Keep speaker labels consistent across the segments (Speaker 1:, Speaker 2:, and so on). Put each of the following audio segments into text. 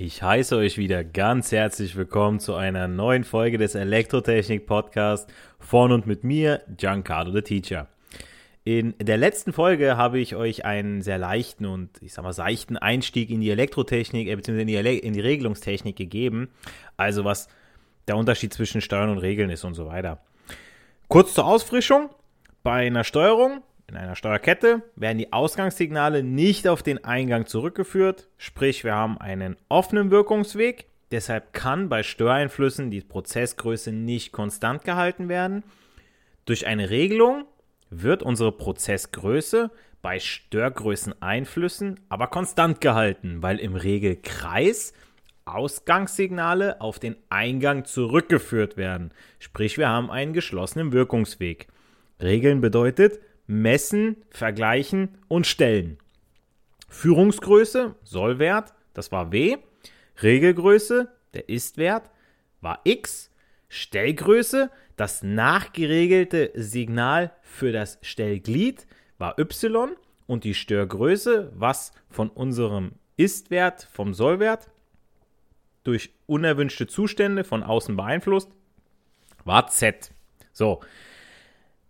Speaker 1: Ich heiße euch wieder ganz herzlich willkommen zu einer neuen Folge des Elektrotechnik Podcast von und mit mir, Giancarlo the Teacher. In der letzten Folge habe ich euch einen sehr leichten und ich sag mal seichten Einstieg in die Elektrotechnik, äh, beziehungsweise in in die Regelungstechnik gegeben. Also was der Unterschied zwischen Steuern und Regeln ist und so weiter. Kurz zur Auffrischung. Bei einer Steuerung in einer Steuerkette werden die Ausgangssignale nicht auf den Eingang zurückgeführt, sprich wir haben einen offenen Wirkungsweg, deshalb kann bei Störeinflüssen die Prozessgröße nicht konstant gehalten werden. Durch eine Regelung wird unsere Prozessgröße bei Störgrößeneinflüssen aber konstant gehalten, weil im Regelkreis Ausgangssignale auf den Eingang zurückgeführt werden. Sprich, wir haben einen geschlossenen Wirkungsweg. Regeln bedeutet, messen, vergleichen und stellen. Führungsgröße, Sollwert, das war W. Regelgröße, der Istwert, war X. Stellgröße, das nachgeregelte Signal für das Stellglied, war Y. Und die Störgröße, was von unserem Istwert, vom Sollwert, durch unerwünschte Zustände von außen beeinflusst, war Z. So,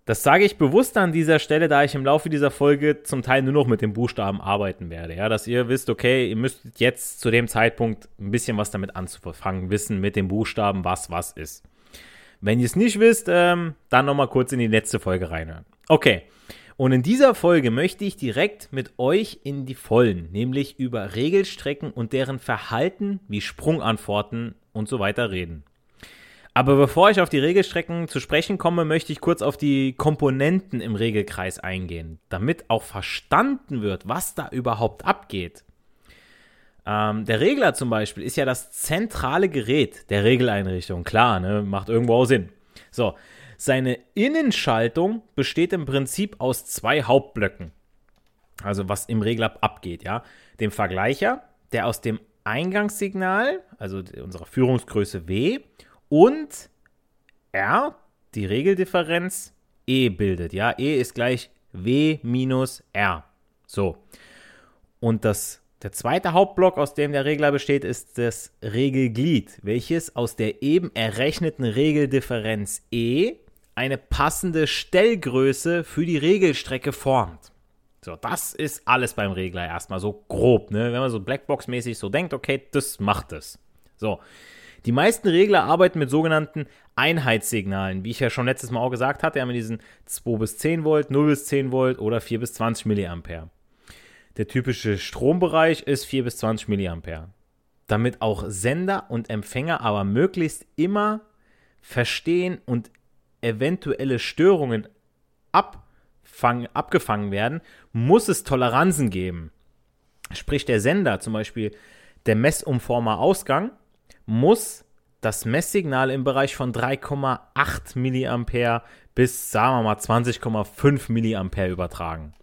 Speaker 1: das sage ich bewusst an dieser Stelle, da ich im Laufe dieser Folge zum Teil nur noch mit den Buchstaben arbeiten werde. Ja, dass ihr wisst, okay, ihr müsst jetzt zu dem Zeitpunkt ein bisschen was damit anzufangen, wissen mit den Buchstaben, was was ist. Wenn ihr es nicht wisst, ähm, dann nochmal kurz in die letzte Folge reinhören. Okay. Und in dieser Folge möchte ich direkt mit euch in die Vollen, nämlich über Regelstrecken und deren Verhalten wie Sprungantworten und so weiter reden. Aber bevor ich auf die Regelstrecken zu sprechen komme, möchte ich kurz auf die Komponenten im Regelkreis eingehen, damit auch verstanden wird, was da überhaupt abgeht. Ähm, der Regler zum Beispiel ist ja das zentrale Gerät der Regeleinrichtung. Klar, ne, macht irgendwo auch Sinn. So, seine Innenschaltung besteht im Prinzip aus zwei Hauptblöcken. Also was im Regler abgeht, ja. Dem Vergleicher, der aus dem Eingangssignal, also unserer Führungsgröße W, und R, die Regeldifferenz, E bildet. Ja, E ist gleich W minus R. So. Und das, der zweite Hauptblock, aus dem der Regler besteht, ist das Regelglied, welches aus der eben errechneten Regeldifferenz E eine passende Stellgröße für die Regelstrecke formt. So, das ist alles beim Regler erstmal so grob, ne? Wenn man so Blackbox-mäßig so denkt, okay, das macht es. So, die meisten Regler arbeiten mit sogenannten Einheitssignalen, wie ich ja schon letztes Mal auch gesagt hatte, haben wir diesen 2 bis 10 Volt, 0 bis 10 Volt oder 4 bis 20 Milliampere. Der typische Strombereich ist 4 bis 20 Milliampere. Damit auch Sender und Empfänger aber möglichst immer verstehen und eventuelle Störungen abfang, abgefangen werden, muss es Toleranzen geben. Sprich, der Sender, zum Beispiel der Messumformer Ausgang, muss das Messsignal im Bereich von 3,8 mA bis, sagen wir mal, 20,5 mA übertragen.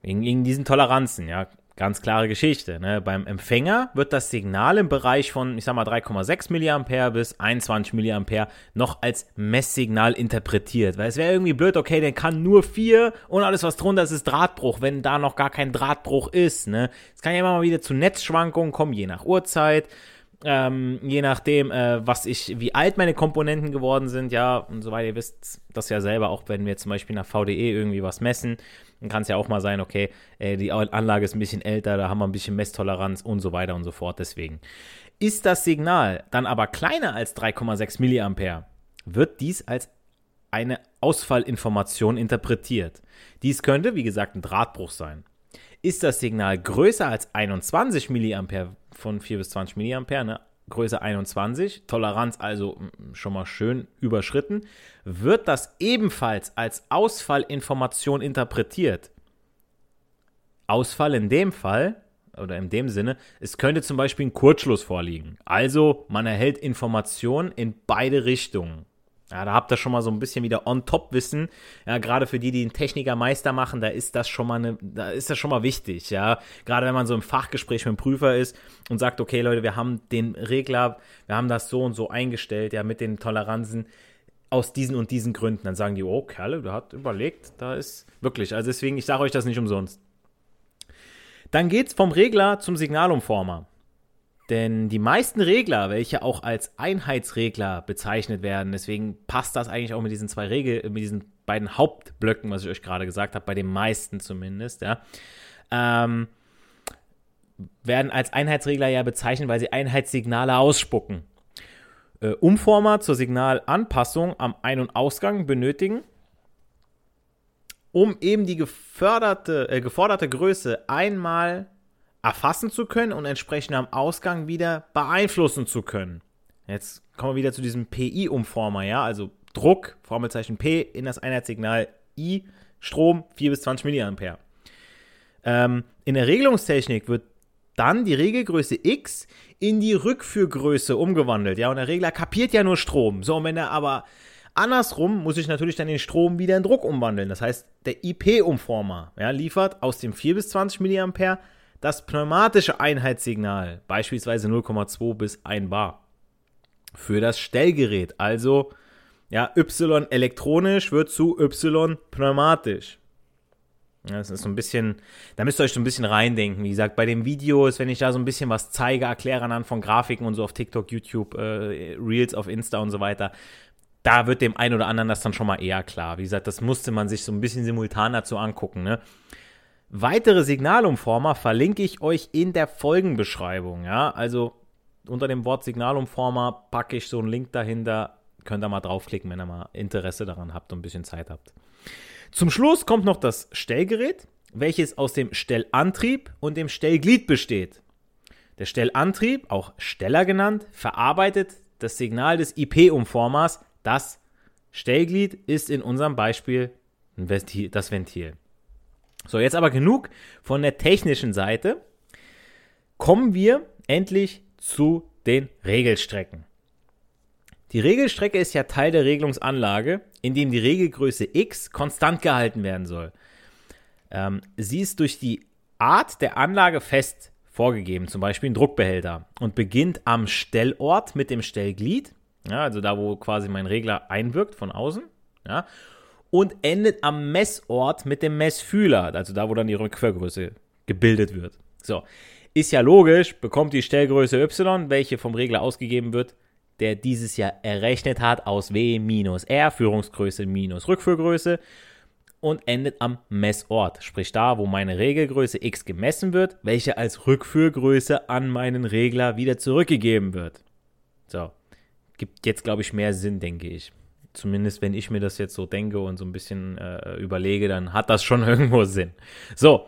Speaker 1: Wegen, wegen diesen Toleranzen, ja. Ganz klare Geschichte. Ne? Beim Empfänger wird das Signal im Bereich von, ich sag mal, 3,6 mA bis 21 mA noch als Messsignal interpretiert. Weil es wäre irgendwie blöd, okay, der kann nur 4 und alles, was drunter ist, ist Drahtbruch, wenn da noch gar kein Drahtbruch ist. Ne? Es kann ja immer mal wieder zu Netzschwankungen kommen, je nach Uhrzeit. Ähm, je nachdem, äh, was ich, wie alt meine Komponenten geworden sind, ja, und so weiter. Ihr wisst das ja selber, auch wenn wir zum Beispiel nach VDE irgendwie was messen, dann kann es ja auch mal sein, okay, äh, die Anlage ist ein bisschen älter, da haben wir ein bisschen Messtoleranz und so weiter und so fort. Deswegen. Ist das Signal dann aber kleiner als 3,6 Milliampere, wird dies als eine Ausfallinformation interpretiert. Dies könnte, wie gesagt, ein Drahtbruch sein. Ist das Signal größer als 21 mA von 4 bis 20 mA, ne? Größe 21, Toleranz also schon mal schön überschritten, wird das ebenfalls als Ausfallinformation interpretiert. Ausfall in dem Fall oder in dem Sinne, es könnte zum Beispiel ein Kurzschluss vorliegen. Also man erhält Informationen in beide Richtungen. Ja, da habt ihr schon mal so ein bisschen wieder On-Top-Wissen. Ja, gerade für die, die einen Techniker-Meister machen, da ist das schon mal eine, da ist das schon mal wichtig, ja. Gerade wenn man so im Fachgespräch mit dem Prüfer ist und sagt, okay, Leute, wir haben den Regler, wir haben das so und so eingestellt, ja, mit den Toleranzen aus diesen und diesen Gründen. Dann sagen die, oh, Kerle, du hast überlegt, da ist wirklich, also deswegen, ich sage euch das nicht umsonst. Dann geht's vom Regler zum Signalumformer. Denn die meisten Regler, welche auch als Einheitsregler bezeichnet werden, deswegen passt das eigentlich auch mit diesen zwei Regel, mit diesen beiden Hauptblöcken, was ich euch gerade gesagt habe, bei den meisten zumindest, ja, ähm, werden als Einheitsregler ja bezeichnet, weil sie Einheitssignale ausspucken. Äh, Umformer zur Signalanpassung am Ein- und Ausgang benötigen, um eben die geförderte, äh, geforderte Größe einmal erfassen zu können und entsprechend am Ausgang wieder beeinflussen zu können. Jetzt kommen wir wieder zu diesem PI-Umformer, ja, also Druck, Formelzeichen P in das Einheitssignal I, Strom 4 bis 20 mA. Ähm, in der Regelungstechnik wird dann die Regelgröße X in die Rückführgröße umgewandelt. Ja, und der Regler kapiert ja nur Strom. So, und wenn er aber andersrum, muss ich natürlich dann den Strom wieder in Druck umwandeln. Das heißt, der IP-Umformer ja, liefert aus dem 4 bis 20 mA das pneumatische Einheitssignal, beispielsweise 0,2 bis 1 Bar, für das Stellgerät. Also ja, Y elektronisch wird zu Y pneumatisch. Das ist so ein bisschen, da müsst ihr euch so ein bisschen reindenken. Wie gesagt, bei den Videos, wenn ich da so ein bisschen was zeige, erkläre anhand von Grafiken und so auf TikTok, YouTube, äh, Reels auf Insta und so weiter, da wird dem einen oder anderen das dann schon mal eher klar. Wie gesagt, das musste man sich so ein bisschen simultan dazu angucken. Ne? Weitere Signalumformer verlinke ich euch in der Folgenbeschreibung. Ja, also unter dem Wort Signalumformer packe ich so einen Link dahinter. Könnt ihr mal draufklicken, wenn ihr mal Interesse daran habt und ein bisschen Zeit habt. Zum Schluss kommt noch das Stellgerät, welches aus dem Stellantrieb und dem Stellglied besteht. Der Stellantrieb, auch Steller genannt, verarbeitet das Signal des IP-Umformers. Das Stellglied ist in unserem Beispiel das Ventil. So, jetzt aber genug von der technischen Seite. Kommen wir endlich zu den Regelstrecken. Die Regelstrecke ist ja Teil der Regelungsanlage, in dem die Regelgröße x konstant gehalten werden soll. Ähm, sie ist durch die Art der Anlage fest vorgegeben, zum Beispiel ein Druckbehälter, und beginnt am Stellort mit dem Stellglied, ja, also da, wo quasi mein Regler einwirkt von außen, ja, und endet am Messort mit dem Messfühler, also da, wo dann die Rückquergröße gebildet wird. So, ist ja logisch, bekommt die Stellgröße y, welche vom Regler ausgegeben wird, der dieses ja errechnet hat aus W minus R, Führungsgröße minus Rückführgröße und endet am Messort, sprich da, wo meine Regelgröße x gemessen wird, welche als Rückführgröße an meinen Regler wieder zurückgegeben wird. So, gibt jetzt glaube ich mehr Sinn, denke ich zumindest wenn ich mir das jetzt so denke und so ein bisschen äh, überlege, dann hat das schon irgendwo Sinn. So,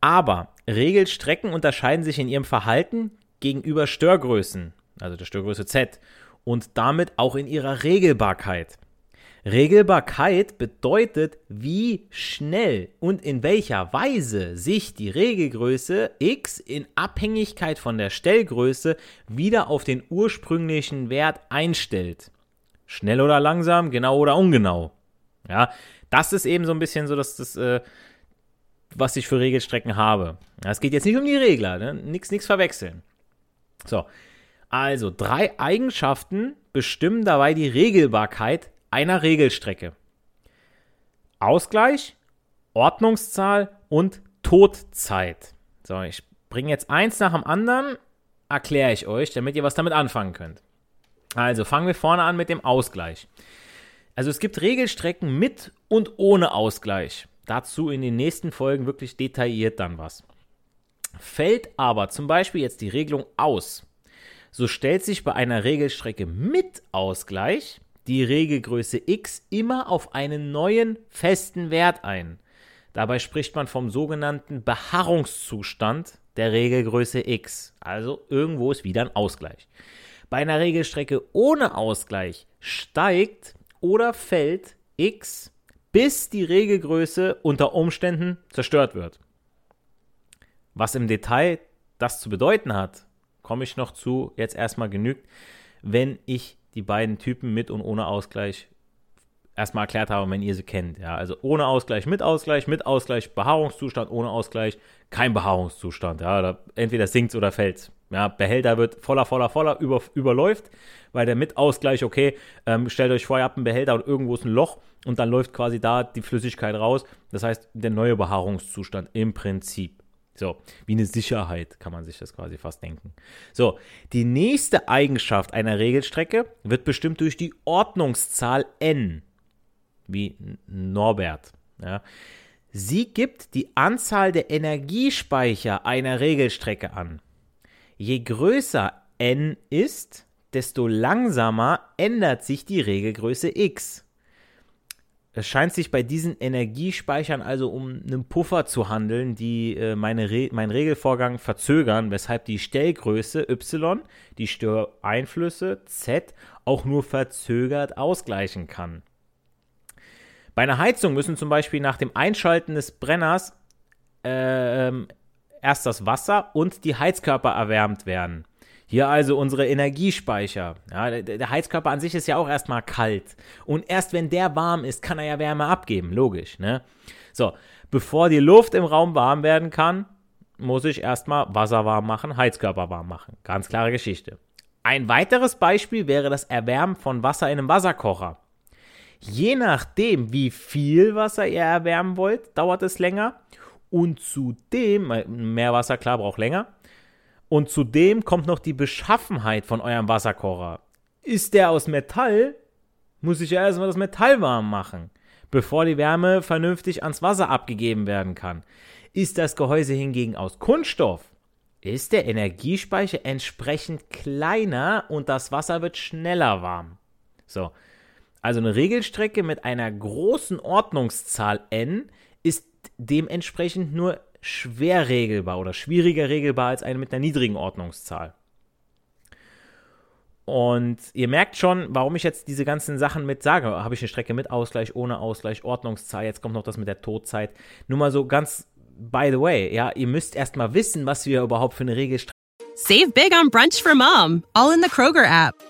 Speaker 1: aber Regelstrecken unterscheiden sich in ihrem Verhalten gegenüber Störgrößen, also der Störgröße Z, und damit auch in ihrer Regelbarkeit. Regelbarkeit bedeutet, wie schnell und in welcher Weise sich die Regelgröße x in Abhängigkeit von der Stellgröße wieder auf den ursprünglichen Wert einstellt. Schnell oder langsam, genau oder ungenau. Ja, das ist eben so ein bisschen so, dass das, äh, was ich für Regelstrecken habe. Es geht jetzt nicht um die Regler, ne? nichts nix verwechseln. So, also drei Eigenschaften bestimmen dabei die Regelbarkeit einer Regelstrecke. Ausgleich, Ordnungszahl und Todzeit. So, ich bringe jetzt eins nach dem anderen, erkläre ich euch, damit ihr was damit anfangen könnt. Also fangen wir vorne an mit dem Ausgleich. Also es gibt Regelstrecken mit und ohne Ausgleich. Dazu in den nächsten Folgen wirklich detailliert dann was. Fällt aber zum Beispiel jetzt die Regelung aus, so stellt sich bei einer Regelstrecke mit Ausgleich die Regelgröße x immer auf einen neuen festen Wert ein. Dabei spricht man vom sogenannten Beharrungszustand der Regelgröße x. Also irgendwo ist wieder ein Ausgleich. Bei einer Regelstrecke ohne Ausgleich steigt oder fällt x, bis die Regelgröße unter Umständen zerstört wird. Was im Detail das zu bedeuten hat, komme ich noch zu, jetzt erstmal genügt, wenn ich die beiden Typen mit und ohne Ausgleich erstmal erklärt habe, wenn ihr sie kennt. Ja, also ohne Ausgleich, mit Ausgleich, mit Ausgleich, Behaarungszustand, ohne Ausgleich, kein Behaarungszustand. Ja, entweder sinkt oder fällt. Ja, Behälter wird voller, voller, voller, über, überläuft, weil der mit Ausgleich, okay, ähm, stellt euch vor, ihr habt einen Behälter und irgendwo ist ein Loch und dann läuft quasi da die Flüssigkeit raus. Das heißt, der neue Behaarungszustand im Prinzip. So, wie eine Sicherheit kann man sich das quasi fast denken. So, die nächste Eigenschaft einer Regelstrecke wird bestimmt durch die Ordnungszahl n, wie Norbert. Ja. Sie gibt die Anzahl der Energiespeicher einer Regelstrecke an. Je größer n ist, desto langsamer ändert sich die Regelgröße x. Es scheint sich bei diesen Energiespeichern also um einen Puffer zu handeln, die äh, meine Re meinen Regelvorgang verzögern, weshalb die Stellgröße y die Störeinflüsse z auch nur verzögert ausgleichen kann. Bei einer Heizung müssen zum Beispiel nach dem Einschalten des Brenners äh, erst das Wasser und die Heizkörper erwärmt werden. Hier also unsere Energiespeicher. Ja, der, Heizkörper an sich ist ja auch erstmal kalt. Und erst wenn der warm ist, kann er ja Wärme abgeben. Logisch, ne? So, bevor die Luft im Raum warm werden kann, muss ich erstmal Wasser warm machen, Heizkörper warm machen. Ganz klare Geschichte. Ein weiteres Beispiel wäre das Erwärmen von Wasser in einem Wasserkocher. Je nachdem, wie viel Wasser ihr erwärmen wollt, dauert es länger. Und zudem, mehr Wasser klar braucht länger. Und zudem kommt noch die Beschaffenheit von eurem Wasserkocher. Ist der aus Metall, muss ich ja erstmal das Metall warm machen, bevor die Wärme vernünftig ans Wasser abgegeben werden kann. Ist das Gehäuse hingegen aus Kunststoff, ist der Energiespeicher entsprechend kleiner und das Wasser wird schneller warm. So. Also eine Regelstrecke mit einer großen Ordnungszahl n dementsprechend nur schwer regelbar oder schwieriger regelbar als eine mit einer niedrigen Ordnungszahl. Und ihr merkt schon, warum ich jetzt diese ganzen Sachen mit sage. Habe ich eine Strecke mit Ausgleich, ohne Ausgleich, Ordnungszahl, jetzt kommt noch das mit der Todzeit. Nur mal so ganz by the way, ja, ihr müsst erstmal wissen, was wir überhaupt für eine Regelstrecke
Speaker 2: Save big on brunch for mom, all in the Kroger app.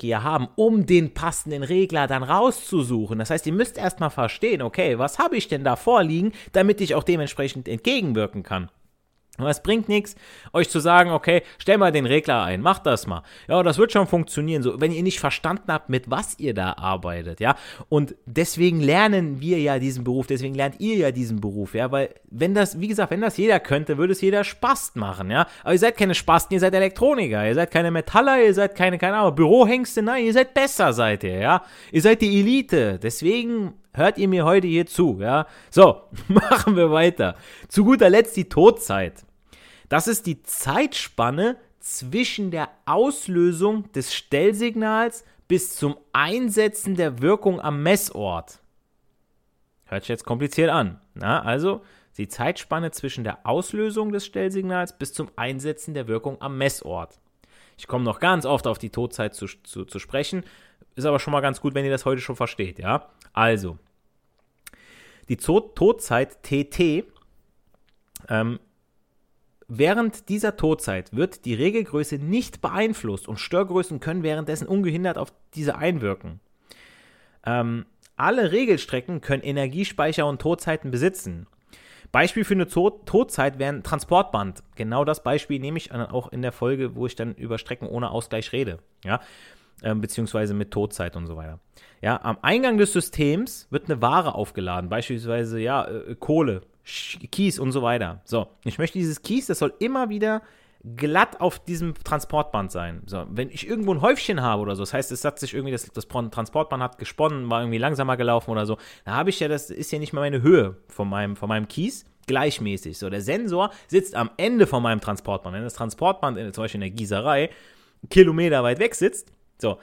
Speaker 1: Hier haben, um den passenden Regler dann rauszusuchen. Das heißt, ihr müsst erstmal verstehen, okay, was habe ich denn da vorliegen, damit ich auch dementsprechend entgegenwirken kann. Aber es bringt nichts, euch zu sagen, okay, stell mal den Regler ein, macht das mal. Ja, das wird schon funktionieren, so, wenn ihr nicht verstanden habt, mit was ihr da arbeitet, ja. Und deswegen lernen wir ja diesen Beruf, deswegen lernt ihr ja diesen Beruf, ja, weil wenn das, wie gesagt, wenn das jeder könnte, würde es jeder Spaß machen, ja. Aber ihr seid keine Spasten, ihr seid Elektroniker, ihr seid keine Metaller, ihr seid keine, keine Ahnung, Bürohengste, nein, ihr seid besser, seid ihr, ja. Ihr seid die Elite, deswegen hört ihr mir heute hier zu, ja. So, machen wir weiter. Zu guter Letzt die Todzeit. Das ist die Zeitspanne zwischen der Auslösung des Stellsignals bis zum Einsetzen der Wirkung am Messort. Hört sich jetzt kompliziert an. Na, also, die Zeitspanne zwischen der Auslösung des Stellsignals bis zum Einsetzen der Wirkung am Messort. Ich komme noch ganz oft auf die Todzeit zu, zu, zu sprechen, ist aber schon mal ganz gut, wenn ihr das heute schon versteht, ja? Also, die Todzeit TT ähm, Während dieser Todzeit wird die Regelgröße nicht beeinflusst und Störgrößen können währenddessen ungehindert auf diese einwirken. Ähm, alle Regelstrecken können Energiespeicher und Todzeiten besitzen. Beispiel für eine Todzeit wäre ein Transportband. Genau das Beispiel nehme ich auch in der Folge, wo ich dann über Strecken ohne Ausgleich rede. Ja, ähm, beziehungsweise mit Todzeit und so weiter. Ja, am Eingang des Systems wird eine Ware aufgeladen, beispielsweise ja äh, Kohle, Kies und so weiter. So, ich möchte dieses Kies, das soll immer wieder glatt auf diesem Transportband sein. So, wenn ich irgendwo ein Häufchen habe oder so, das heißt, es hat sich irgendwie, das, das Transportband hat gesponnen, war irgendwie langsamer gelaufen oder so, dann habe ich ja, das ist ja nicht mehr meine Höhe von meinem, von meinem Kies, gleichmäßig. So, der Sensor sitzt am Ende von meinem Transportband. Wenn das Transportband, in, zum Beispiel in der Gießerei, Kilometer weit weg sitzt, so,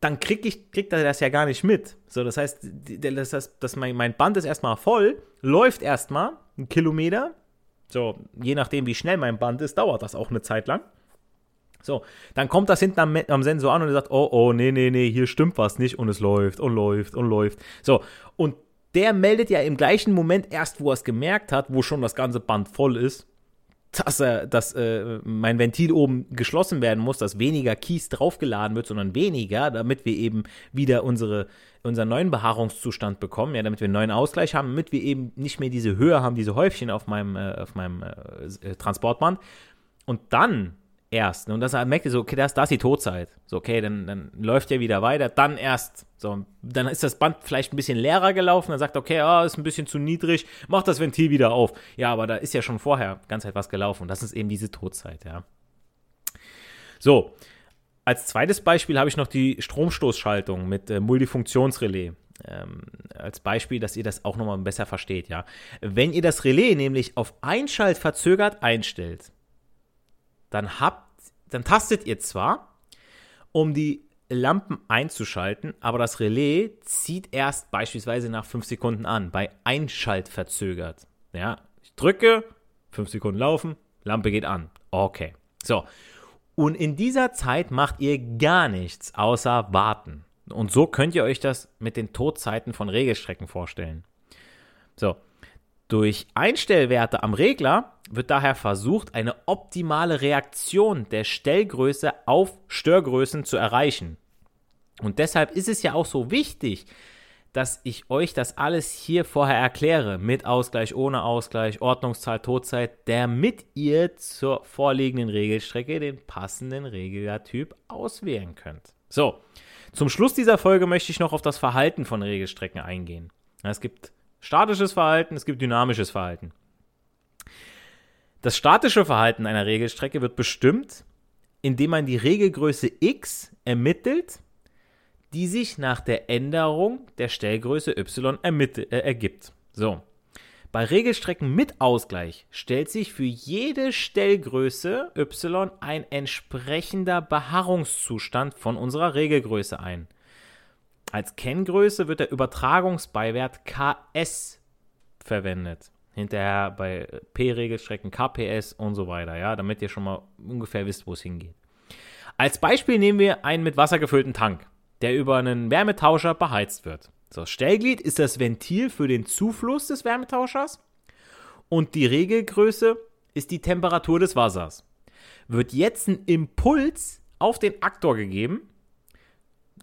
Speaker 1: dann krieg ich, kriegt er das ja gar nicht mit. So, das heißt, das heißt dass mein, mein Band ist erstmal voll, läuft erstmal einen Kilometer. So, je nachdem, wie schnell mein Band ist, dauert das auch eine Zeit lang. So, dann kommt das hinten am, am Sensor an und er sagt, oh, oh, nee, nee, nee, hier stimmt was nicht und es läuft und läuft und läuft. So, und der meldet ja im gleichen Moment erst, wo er es gemerkt hat, wo schon das ganze Band voll ist, dass, er, dass äh, mein Ventil oben geschlossen werden muss, dass weniger Kies draufgeladen wird, sondern weniger, damit wir eben wieder unsere, unseren neuen Behaarungszustand bekommen, ja, damit wir einen neuen Ausgleich haben, damit wir eben nicht mehr diese Höhe haben, diese Häufchen auf meinem, äh, auf meinem äh, Transportband. Und dann erst. Ne? Und das merkt ihr so, okay, das, das ist die Todzeit. So, okay, dann, dann läuft er wieder weiter. Dann erst. So, dann ist das Band vielleicht ein bisschen leerer gelaufen. Dann sagt, okay, oh, ist ein bisschen zu niedrig. Mach das Ventil wieder auf. Ja, aber da ist ja schon vorher ganz etwas gelaufen. Und das ist eben diese Todzeit, ja. So. Als zweites Beispiel habe ich noch die Stromstoßschaltung mit äh, Multifunktionsrelais. Ähm, als Beispiel, dass ihr das auch nochmal besser versteht, ja. Wenn ihr das Relais nämlich auf Einschalt verzögert einstellt, dann habt dann tastet ihr zwar, um die Lampen einzuschalten, aber das Relais zieht erst beispielsweise nach 5 Sekunden an, bei Einschalt verzögert. Ja, ich drücke, 5 Sekunden laufen, Lampe geht an. Okay. So. Und in dieser Zeit macht ihr gar nichts außer warten. Und so könnt ihr euch das mit den Todzeiten von Regelstrecken vorstellen. So. Durch Einstellwerte am Regler wird daher versucht, eine optimale Reaktion der Stellgröße auf Störgrößen zu erreichen. Und deshalb ist es ja auch so wichtig, dass ich euch das alles hier vorher erkläre, mit Ausgleich, ohne Ausgleich, Ordnungszahl, Todzeit, damit ihr zur vorliegenden Regelstrecke den passenden Regeltyp auswählen könnt. So, zum Schluss dieser Folge möchte ich noch auf das Verhalten von Regelstrecken eingehen. Es gibt statisches Verhalten, es gibt dynamisches Verhalten. Das statische Verhalten einer Regelstrecke wird bestimmt, indem man die Regelgröße x ermittelt, die sich nach der Änderung der Stellgröße y ermittelt, äh, ergibt. So. Bei Regelstrecken mit Ausgleich stellt sich für jede Stellgröße y ein entsprechender Beharrungszustand von unserer Regelgröße ein. Als Kenngröße wird der Übertragungsbeiwert ks verwendet hinterher bei P-Regelstrecken, KPS und so weiter, ja, damit ihr schon mal ungefähr wisst, wo es hingeht. Als Beispiel nehmen wir einen mit Wasser gefüllten Tank, der über einen Wärmetauscher beheizt wird. So, Stellglied ist das Ventil für den Zufluss des Wärmetauschers und die Regelgröße ist die Temperatur des Wassers. Wird jetzt ein Impuls auf den Aktor gegeben,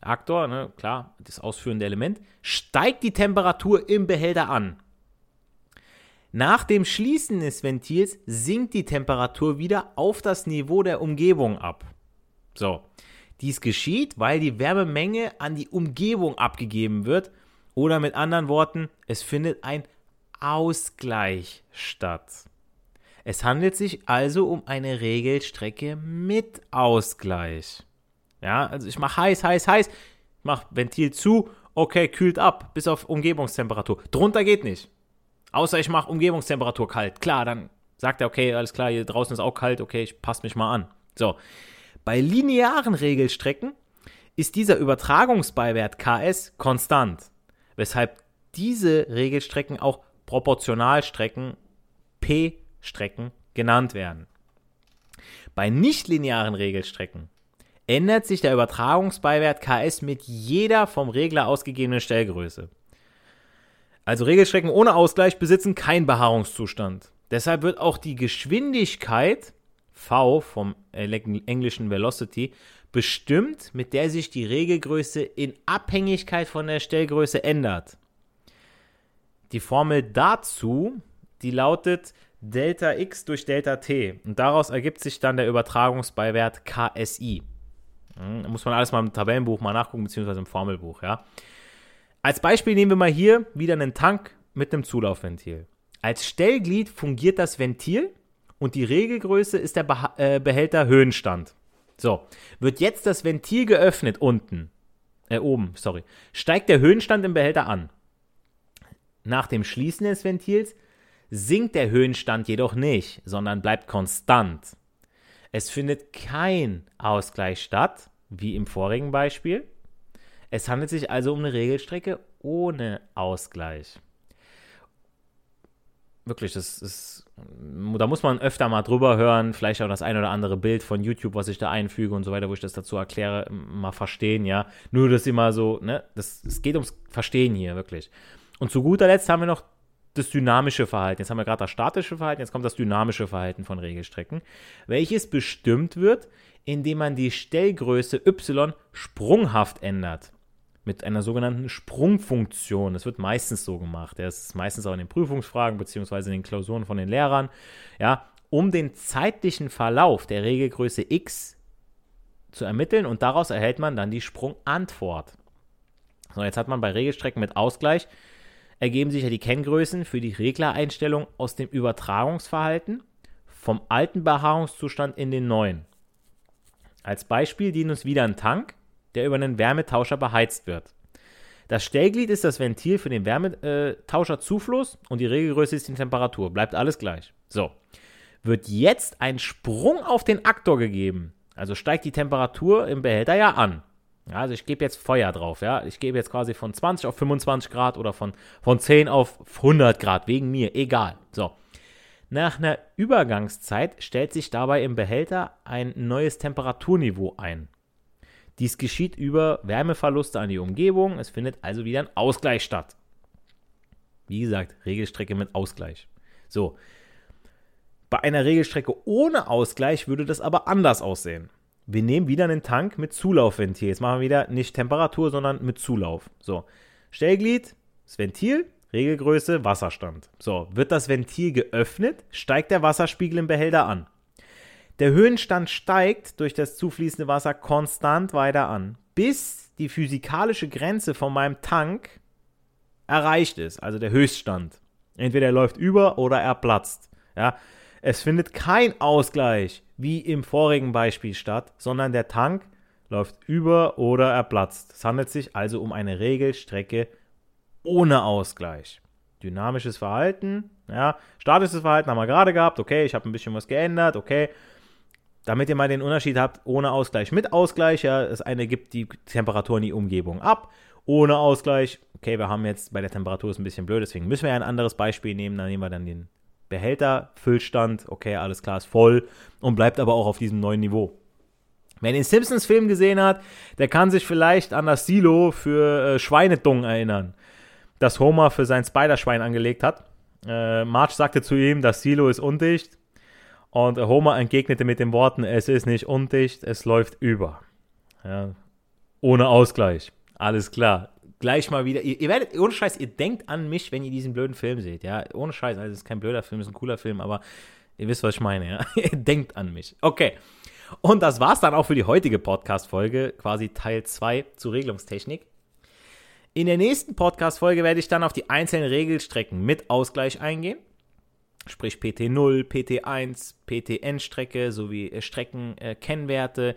Speaker 1: Aktor, ne, klar, das ausführende Element, steigt die Temperatur im Behälter an. Nach dem Schließen des Ventils sinkt die Temperatur wieder auf das Niveau der Umgebung ab. So, dies geschieht, weil die Wärmemenge an die Umgebung abgegeben wird oder mit anderen Worten, es findet ein Ausgleich statt. Es handelt sich also um eine Regelstrecke mit Ausgleich. Ja, also ich mache heiß, heiß, heiß, mache Ventil zu, okay, kühlt ab, bis auf Umgebungstemperatur. Drunter geht nicht. Außer ich mache Umgebungstemperatur kalt. Klar, dann sagt er, okay, alles klar, hier draußen ist auch kalt, okay, ich passe mich mal an. So. Bei linearen Regelstrecken ist dieser Übertragungsbeiwert Ks konstant, weshalb diese Regelstrecken auch Proportionalstrecken P-Strecken genannt werden. Bei nichtlinearen Regelstrecken ändert sich der Übertragungsbeiwert KS mit jeder vom Regler ausgegebenen Stellgröße. Also Regelstrecken ohne Ausgleich besitzen keinen Beharrungszustand. Deshalb wird auch die Geschwindigkeit V vom englischen Velocity bestimmt, mit der sich die Regelgröße in Abhängigkeit von der Stellgröße ändert. Die Formel dazu, die lautet Delta x durch Delta t und daraus ergibt sich dann der Übertragungsbeiwert KSI. Hm, da muss man alles mal im Tabellenbuch mal nachgucken, beziehungsweise im Formelbuch, ja. Als Beispiel nehmen wir mal hier wieder einen Tank mit einem Zulaufventil. Als Stellglied fungiert das Ventil und die Regelgröße ist der äh, Behälter Höhenstand. So, wird jetzt das Ventil geöffnet unten, äh, oben, sorry, steigt der Höhenstand im Behälter an. Nach dem Schließen des Ventils sinkt der Höhenstand jedoch nicht, sondern bleibt konstant. Es findet kein Ausgleich statt, wie im vorigen Beispiel. Es handelt sich also um eine Regelstrecke ohne Ausgleich wirklich, das ist, da muss man öfter mal drüber hören, vielleicht auch das ein oder andere Bild von YouTube, was ich da einfüge und so weiter, wo ich das dazu erkläre, mal verstehen, ja. Nur, dass immer so, ne, das, es geht ums Verstehen hier, wirklich. Und zu guter Letzt haben wir noch das dynamische Verhalten. Jetzt haben wir gerade das statische Verhalten, jetzt kommt das dynamische Verhalten von Regelstrecken, welches bestimmt wird, indem man die Stellgröße y sprunghaft ändert mit einer sogenannten Sprungfunktion. Das wird meistens so gemacht. Das ist meistens auch in den Prüfungsfragen beziehungsweise in den Klausuren von den Lehrern. Ja, um den zeitlichen Verlauf der Regelgröße x zu ermitteln und daraus erhält man dann die Sprungantwort. So, jetzt hat man bei Regelstrecken mit Ausgleich ergeben sich ja die Kenngrößen für die Reglereinstellung aus dem Übertragungsverhalten vom alten Behaarungszustand in den neuen. Als Beispiel dient uns wieder ein Tank der über einen Wärmetauscher beheizt wird. Das Stellglied ist das Ventil für den Wärmetauscherzufluss und die Regelgröße ist die Temperatur. Bleibt alles gleich. So. Wird jetzt ein Sprung auf den Aktor gegeben, also steigt die Temperatur im Behälter ja an. Also ich gebe jetzt Feuer drauf, ja. Ich gebe jetzt quasi von 20 auf 25 Grad oder von, von 10 auf 100 Grad, wegen mir, egal. So. Nach einer Übergangszeit stellt sich dabei im Behälter ein neues Temperaturniveau ein. Dies geschieht über Wärmeverluste an die Umgebung. Es findet also wieder ein Ausgleich statt. Wie gesagt, Regelstrecke mit Ausgleich. So. Bei einer Regelstrecke ohne Ausgleich würde das aber anders aussehen. Wir nehmen wieder einen Tank mit Zulaufventil. Jetzt machen wir wieder nicht Temperatur, sondern mit Zulauf. So. Stellglied, das Ventil, Regelgröße, Wasserstand. So, wird das Ventil geöffnet, steigt der Wasserspiegel im Behälter an. Der Höhenstand steigt durch das zufließende Wasser konstant weiter an, bis die physikalische Grenze von meinem Tank erreicht ist, also der Höchststand. Entweder er läuft über oder er platzt. Ja, es findet kein Ausgleich wie im vorigen Beispiel statt, sondern der Tank läuft über oder er platzt. Es handelt sich also um eine Regelstrecke ohne Ausgleich. Dynamisches Verhalten, ja, statisches Verhalten haben wir gerade gehabt, okay, ich habe ein bisschen was geändert, okay, damit ihr mal den Unterschied habt, ohne Ausgleich, mit Ausgleich, ja, das eine gibt die Temperatur in die Umgebung ab, ohne Ausgleich, okay, wir haben jetzt bei der Temperatur ist ein bisschen blöd, deswegen müssen wir ein anderes Beispiel nehmen, dann nehmen wir dann den Behälter, Füllstand, okay, alles klar, ist voll und bleibt aber auch auf diesem neuen Niveau. Wer den Simpsons-Film gesehen hat, der kann sich vielleicht an das Silo für äh, Schweinedung erinnern, das Homer für sein Spiderschwein angelegt hat. Äh, Marge sagte zu ihm, das Silo ist undicht und Homer entgegnete mit den Worten, es ist nicht undicht, es läuft über. Ja, ohne Ausgleich. Alles klar. Gleich mal wieder. Ihr, ihr, werdet, ohne Scheiß, ihr denkt an mich, wenn ihr diesen blöden Film seht. Ja, ohne Scheiß. Also, es ist kein blöder Film, es ist ein cooler Film, aber ihr wisst, was ich meine. Ja? ihr denkt an mich. Okay. Und das war's dann auch für die heutige Podcast-Folge, quasi Teil 2 zu Regelungstechnik. In der nächsten Podcast-Folge werde ich dann auf die einzelnen Regelstrecken mit Ausgleich eingehen sprich PT0, PT1, PTN-Strecke sowie äh, Streckenkennwerte. Äh,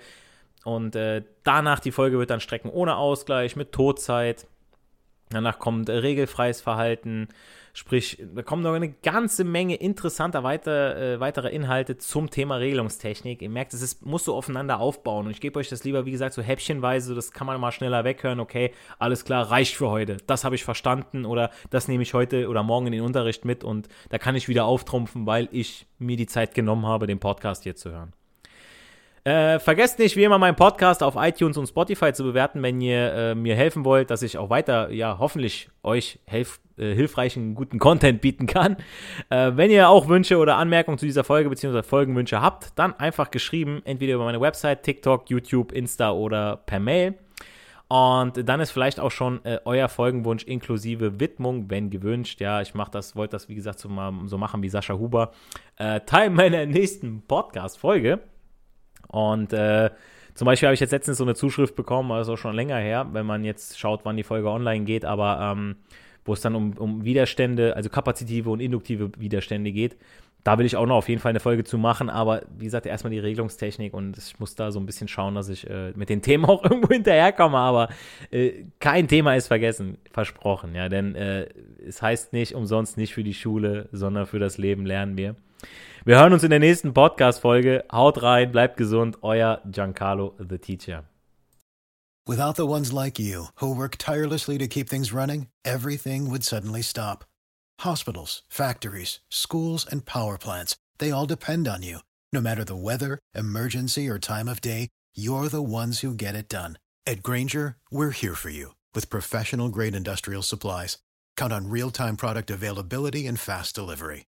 Speaker 1: und äh, danach die Folge wird dann Strecken ohne Ausgleich mit Todzeit. Danach kommt regelfreies Verhalten, Sprich, da kommen noch eine ganze Menge interessanter weiter, äh, weiterer Inhalte zum Thema Regelungstechnik. Ihr merkt, es ist, muss so aufeinander aufbauen. Und ich gebe euch das lieber, wie gesagt, so häppchenweise. Das kann man mal schneller weghören. Okay, alles klar, reicht für heute. Das habe ich verstanden oder das nehme ich heute oder morgen in den Unterricht mit und da kann ich wieder auftrumpfen, weil ich mir die Zeit genommen habe, den Podcast hier zu hören. Äh, vergesst nicht, wie immer, meinen Podcast auf iTunes und Spotify zu bewerten, wenn ihr äh, mir helfen wollt, dass ich auch weiter, ja, hoffentlich euch helf, äh, hilfreichen, guten Content bieten kann. Äh, wenn ihr auch Wünsche oder Anmerkungen zu dieser Folge bzw. Folgenwünsche habt, dann einfach geschrieben, entweder über meine Website, TikTok, YouTube, Insta oder per Mail. Und dann ist vielleicht auch schon äh, euer Folgenwunsch inklusive Widmung, wenn gewünscht. Ja, ich mach das, wollte das, wie gesagt, so, mal, so machen wie Sascha Huber. Äh, Teil meiner nächsten Podcast-Folge. Und äh, zum Beispiel habe ich jetzt letztens so eine Zuschrift bekommen, also schon länger her, wenn man jetzt schaut, wann die Folge online geht, aber ähm, wo es dann um, um Widerstände, also kapazitive und induktive Widerstände geht. Da will ich auch noch auf jeden Fall eine Folge zu machen, aber wie gesagt, erstmal die Regelungstechnik und ich muss da so ein bisschen schauen, dass ich äh, mit den Themen auch irgendwo hinterherkomme, aber äh, kein Thema ist vergessen, versprochen, ja, denn äh, es heißt nicht umsonst nicht für die Schule, sondern für das Leben lernen wir. Wir hören uns in der nächsten Podcast-Folge. Haut rein, bleibt gesund. Euer Giancarlo, the Teacher.
Speaker 3: Without the ones like you, who work tirelessly to keep things running, everything would suddenly stop. Hospitals, factories, schools, and power plants, they all depend on you. No matter the weather, emergency, or time of day, you're the ones who get it done. At Granger, we're here for you with professional grade industrial supplies. Count on real time product availability and fast delivery.